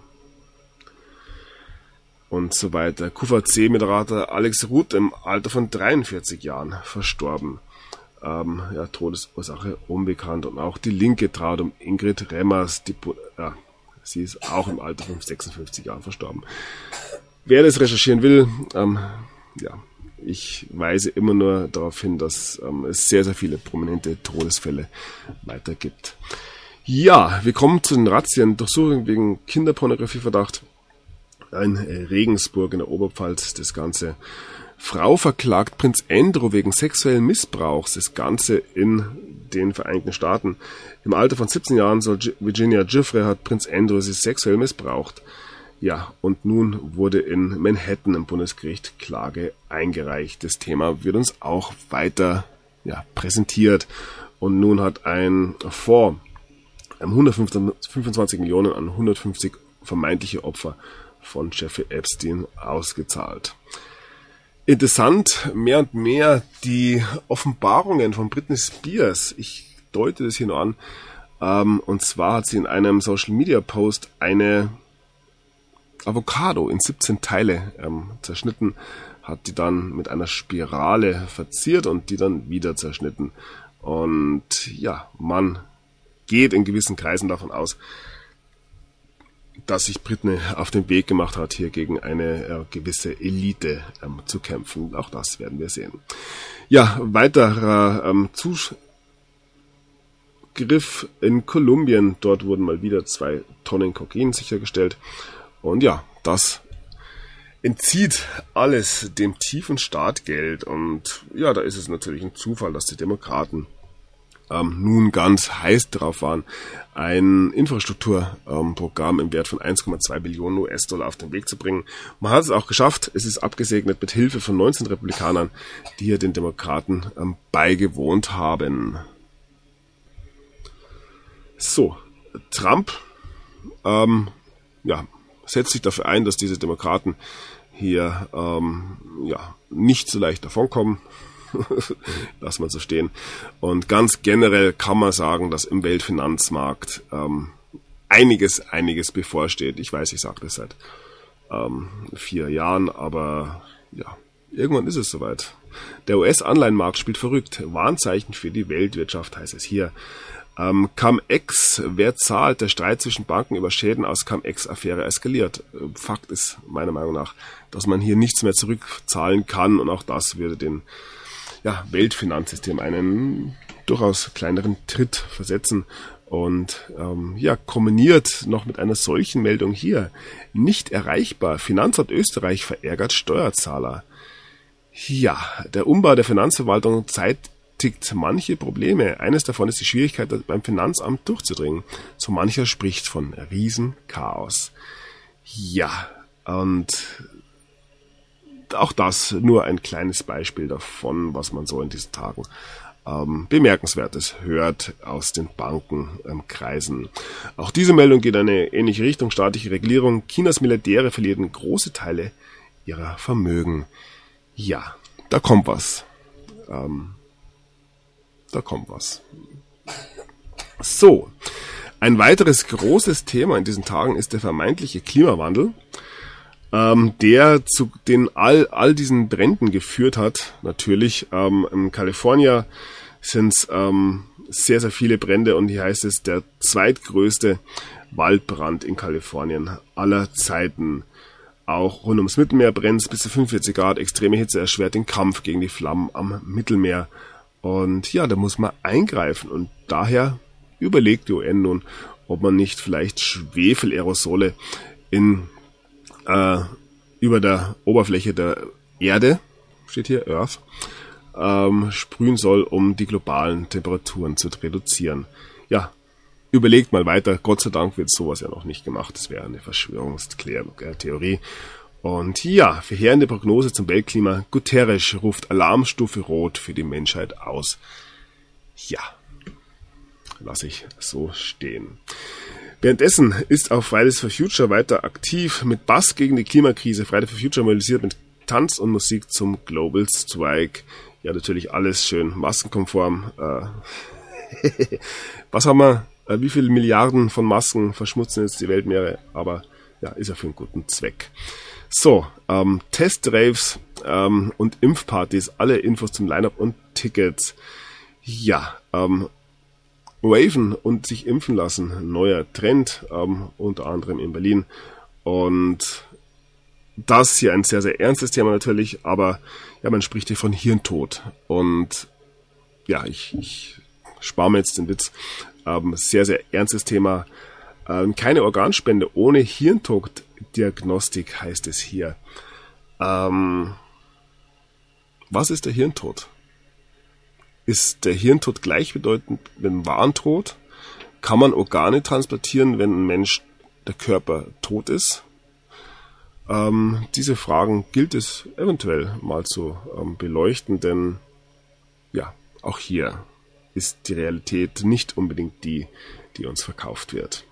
Und so weiter. QVC-Moderator Alex Ruth im Alter von 43 Jahren verstorben. Ähm, ja, Todesursache unbekannt. Und auch die linke traut um Ingrid Remmers, die, ja, sie ist auch im Alter von 56 Jahren verstorben. Wer das recherchieren will, ähm, ja, ich weise immer nur darauf hin, dass ähm, es sehr, sehr viele prominente Todesfälle weiter gibt. Ja, wir kommen zu den Razzien. Durchsuchung wegen Kinderpornografieverdacht. Ein Regensburg in der Oberpfalz, das Ganze. Frau verklagt Prinz Andrew wegen sexuellen Missbrauchs, das Ganze in den Vereinigten Staaten. Im Alter von 17 Jahren soll Virginia Giffrey hat Prinz Andrew sie sexuell missbraucht. Ja, und nun wurde in Manhattan im Bundesgericht Klage eingereicht. Das Thema wird uns auch weiter ja, präsentiert. Und nun hat ein Fonds 125 Millionen an 150 vermeintliche Opfer von Jeffrey Epstein ausgezahlt. Interessant, mehr und mehr die Offenbarungen von Britney Spears. Ich deute das hier nur an. Ähm, und zwar hat sie in einem Social Media Post eine Avocado in 17 Teile ähm, zerschnitten, hat die dann mit einer Spirale verziert und die dann wieder zerschnitten. Und ja, man geht in gewissen Kreisen davon aus, dass sich Britney auf den Weg gemacht hat, hier gegen eine äh, gewisse Elite ähm, zu kämpfen. Auch das werden wir sehen. Ja, weiterer ähm, Zugriff in Kolumbien. Dort wurden mal wieder zwei Tonnen Kokain sichergestellt. Und ja, das entzieht alles dem tiefen Startgeld. Und ja, da ist es natürlich ein Zufall, dass die Demokraten ähm, nun ganz heiß drauf waren, ein Infrastrukturprogramm ähm, im Wert von 1,2 Billionen US-Dollar auf den Weg zu bringen. Man hat es auch geschafft. Es ist abgesegnet mit Hilfe von 19 Republikanern, die hier den Demokraten ähm, beigewohnt haben. So, Trump ähm, ja, setzt sich dafür ein, dass diese Demokraten hier ähm, ja, nicht so leicht davonkommen. [laughs] Lass mal so stehen. Und ganz generell kann man sagen, dass im Weltfinanzmarkt ähm, einiges, einiges bevorsteht. Ich weiß, ich sage das seit ähm, vier Jahren, aber ja, irgendwann ist es soweit. Der US-Anleihenmarkt spielt verrückt. Warnzeichen für die Weltwirtschaft heißt es hier. Ähm, Cum-Ex, wer zahlt? Der Streit zwischen Banken über Schäden aus Cum-Ex-Affäre eskaliert. Äh, Fakt ist meiner Meinung nach, dass man hier nichts mehr zurückzahlen kann und auch das würde den ja, Weltfinanzsystem einen durchaus kleineren Tritt versetzen. Und ähm, ja, kombiniert noch mit einer solchen Meldung hier. Nicht erreichbar. Finanzamt Österreich verärgert Steuerzahler. Ja, der Umbau der Finanzverwaltung zeitigt manche Probleme. Eines davon ist die Schwierigkeit, beim Finanzamt durchzudringen. So mancher spricht von Riesenchaos. Ja, und auch das nur ein kleines Beispiel davon, was man so in diesen Tagen ähm, Bemerkenswertes hört aus den Bankenkreisen. Ähm, Auch diese Meldung geht in eine ähnliche Richtung. Staatliche Regulierung. Chinas Milliardäre verlieren große Teile ihrer Vermögen. Ja, da kommt was. Ähm, da kommt was. So, ein weiteres großes Thema in diesen Tagen ist der vermeintliche Klimawandel ähm, der zu den all, all diesen Bränden geführt hat. Natürlich ähm, in Kalifornien sind es ähm, sehr, sehr viele Brände und hier heißt es der zweitgrößte Waldbrand in Kalifornien aller Zeiten. Auch rund ums Mittelmeer brennt bis zu 45 Grad. Extreme Hitze erschwert den Kampf gegen die Flammen am Mittelmeer. Und ja, da muss man eingreifen. Und daher überlegt die UN nun, ob man nicht vielleicht Schwefelaerosole in äh, über der Oberfläche der Erde, steht hier Earth, ähm, sprühen soll, um die globalen Temperaturen zu reduzieren. Ja, überlegt mal weiter. Gott sei Dank wird sowas ja noch nicht gemacht. Das wäre eine Verschwörungstheorie. Und ja, verheerende Prognose zum Weltklima. Guterres ruft Alarmstufe Rot für die Menschheit aus. Ja, lasse ich so stehen. Währenddessen ist auch Fridays for Future weiter aktiv mit Bass gegen die Klimakrise. Fridays for Future mobilisiert mit Tanz und Musik zum Global Strike. Ja, natürlich alles schön maskenkonform. Äh, [laughs] was haben wir? Äh, wie viele Milliarden von Masken verschmutzen jetzt die Weltmeere? Aber ja, ist ja für einen guten Zweck. So, ähm, Testraves ähm, und Impfpartys, alle Infos zum Lineup und Tickets. Ja, ähm, Raven und sich impfen lassen. Neuer Trend, ähm, unter anderem in Berlin. Und das hier ein sehr, sehr ernstes Thema natürlich, aber ja, man spricht hier von Hirntod. Und ja, ich, ich spare mir jetzt den Witz. Ähm, sehr, sehr ernstes Thema. Ähm, keine Organspende ohne Hirntoddiagnostik heißt es hier. Ähm, was ist der Hirntod? Ist der Hirntod gleichbedeutend mit dem Warntod? Kann man Organe transplantieren, wenn ein Mensch, der Körper tot ist? Ähm, diese Fragen gilt es eventuell mal zu ähm, beleuchten, denn ja, auch hier ist die Realität nicht unbedingt die, die uns verkauft wird.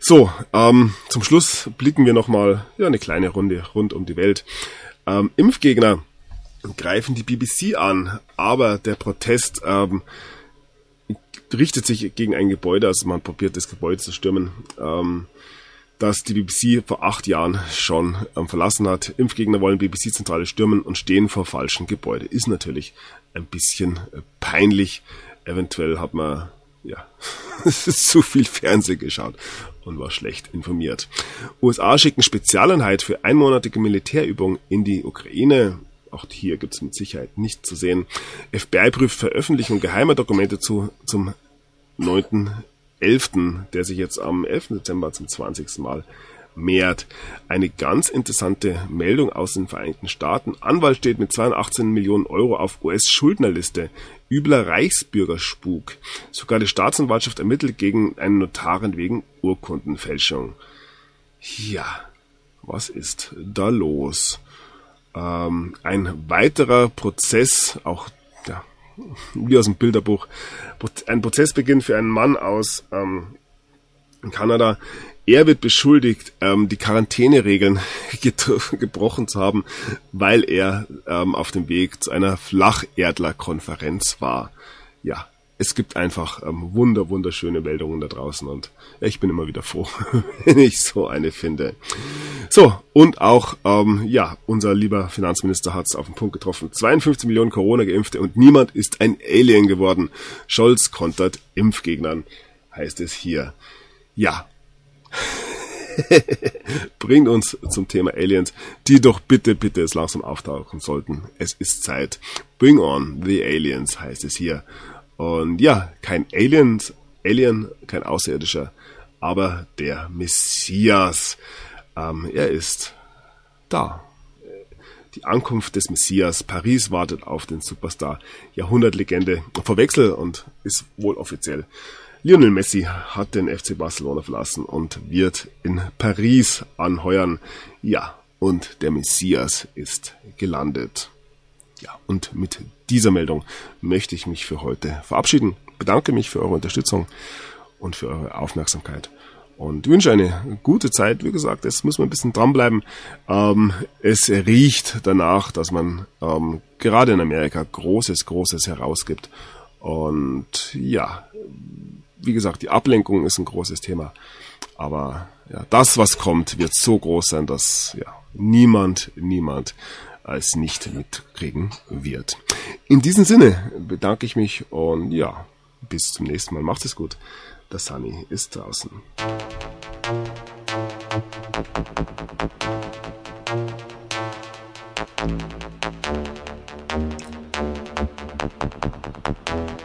So, ähm, zum Schluss blicken wir nochmal ja, eine kleine Runde rund um die Welt. Ähm, Impfgegner greifen die BBC an, aber der Protest ähm, richtet sich gegen ein Gebäude, also man probiert das Gebäude zu stürmen, ähm, das die BBC vor acht Jahren schon ähm, verlassen hat. Impfgegner wollen BBC-Zentrale stürmen und stehen vor falschen Gebäude. Ist natürlich ein bisschen äh, peinlich. Eventuell hat man ja [laughs] zu viel Fernsehen geschaut und war schlecht informiert. USA schicken Spezialeinheit für einmonatige Militärübung in die Ukraine. Auch hier gibt es mit Sicherheit nicht zu sehen. FBI prüft Veröffentlichung geheimer Dokumente zu, zum 9.11., der sich jetzt am 11. Dezember zum 20. Mal mehrt. Eine ganz interessante Meldung aus den Vereinigten Staaten. Anwalt steht mit 218 Millionen Euro auf US-Schuldnerliste. Übler Reichsbürgerspuk. Sogar die Staatsanwaltschaft ermittelt gegen einen Notarin wegen Urkundenfälschung. Ja, was ist da los? Ähm, ein weiterer Prozess, auch ja, wie aus dem Bilderbuch, ein Prozessbeginn für einen Mann aus ähm, Kanada. Er wird beschuldigt, ähm, die Quarantäneregeln [laughs] gebrochen zu haben, weil er ähm, auf dem Weg zu einer Flacherdlerkonferenz war. Ja, es gibt einfach ähm, wunder, wunderschöne Meldungen da draußen und ich bin immer wieder froh, [laughs] wenn ich so eine finde. So, und auch, ähm, ja, unser lieber Finanzminister hat es auf den Punkt getroffen. 52 Millionen Corona-Geimpfte und niemand ist ein Alien geworden. Scholz kontert Impfgegnern, heißt es hier. Ja. [laughs] Bringt uns zum Thema Aliens, die doch bitte, bitte es langsam auftauchen sollten. Es ist Zeit. Bring on the Aliens, heißt es hier. Und ja, kein Alien, Alien, kein Außerirdischer, aber der Messias. Ähm, er ist da. Die Ankunft des Messias. Paris wartet auf den Superstar. Jahrhundertlegende. Verwechsel und ist wohl offiziell. Lionel Messi hat den FC Barcelona verlassen und wird in Paris anheuern. Ja, und der Messias ist gelandet. Ja, und mit dieser Meldung möchte ich mich für heute verabschieden. Bedanke mich für eure Unterstützung und für eure Aufmerksamkeit und wünsche eine gute Zeit. Wie gesagt, es muss man ein bisschen dranbleiben. Ähm, es riecht danach, dass man ähm, gerade in Amerika Großes, Großes herausgibt. Und ja, wie gesagt, die Ablenkung ist ein großes Thema. Aber ja, das, was kommt, wird so groß sein, dass ja, niemand, niemand als nicht mitkriegen wird. In diesem Sinne bedanke ich mich und ja, bis zum nächsten Mal. Macht es gut. Der Sunny ist draußen. Thank